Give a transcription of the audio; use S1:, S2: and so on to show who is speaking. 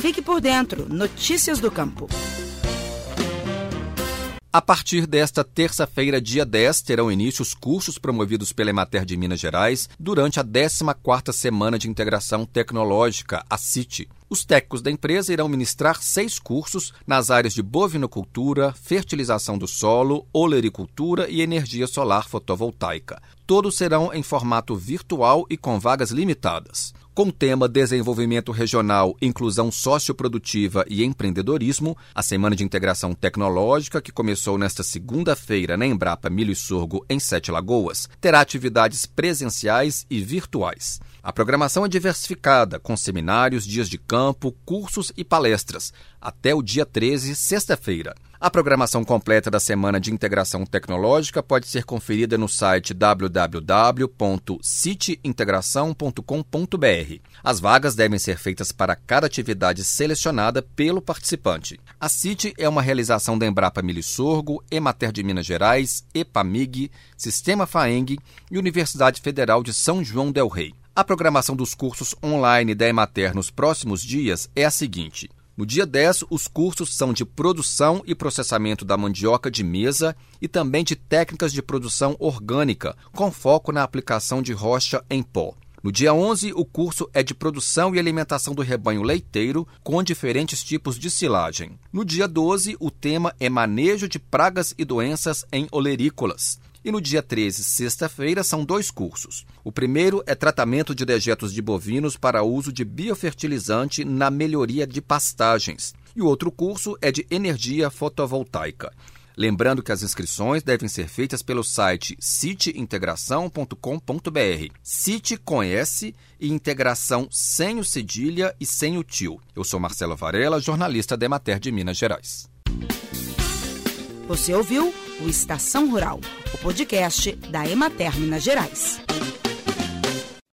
S1: Fique por dentro. Notícias do Campo.
S2: A partir desta terça-feira, dia 10, terão início os cursos promovidos pela Emater de Minas Gerais durante a 14ª Semana de Integração Tecnológica, a CIT. Os técnicos da empresa irão ministrar seis cursos nas áreas de bovinocultura, fertilização do solo, olericultura e energia solar fotovoltaica. Todos serão em formato virtual e com vagas limitadas. Com o tema Desenvolvimento Regional, Inclusão Socioprodutiva e Empreendedorismo, a Semana de Integração Tecnológica, que começou nesta segunda-feira na Embrapa Milho e Sorgo, em Sete Lagoas, terá atividades presenciais e virtuais. A programação é diversificada, com seminários, dias de campo, cursos e palestras, até o dia 13, sexta-feira. A programação completa da Semana de Integração Tecnológica pode ser conferida no site www.citeintegração.com.br. As vagas devem ser feitas para cada atividade selecionada pelo participante. A CIT é uma realização da Embrapa Milho Sorgo, Emater de Minas Gerais, EPAMIG, Sistema FAENG e Universidade Federal de São João del Rei. A programação dos cursos online da Emater nos próximos dias é a seguinte. No dia 10, os cursos são de produção e processamento da mandioca de mesa e também de técnicas de produção orgânica, com foco na aplicação de rocha em pó. No dia 11, o curso é de produção e alimentação do rebanho leiteiro com diferentes tipos de silagem. No dia 12, o tema é manejo de pragas e doenças em olerícolas. E no dia 13, sexta-feira, são dois cursos. O primeiro é tratamento de dejetos de bovinos para uso de biofertilizante na melhoria de pastagens. E o outro curso é de energia fotovoltaica. Lembrando que as inscrições devem ser feitas pelo site citeintegração.com.br. Cite conhece e integração sem o cedilha e sem o tio. Eu sou Marcelo Varela, jornalista da Emater de Minas Gerais.
S1: Você ouviu o Estação Rural, o podcast da Emater Minas Gerais.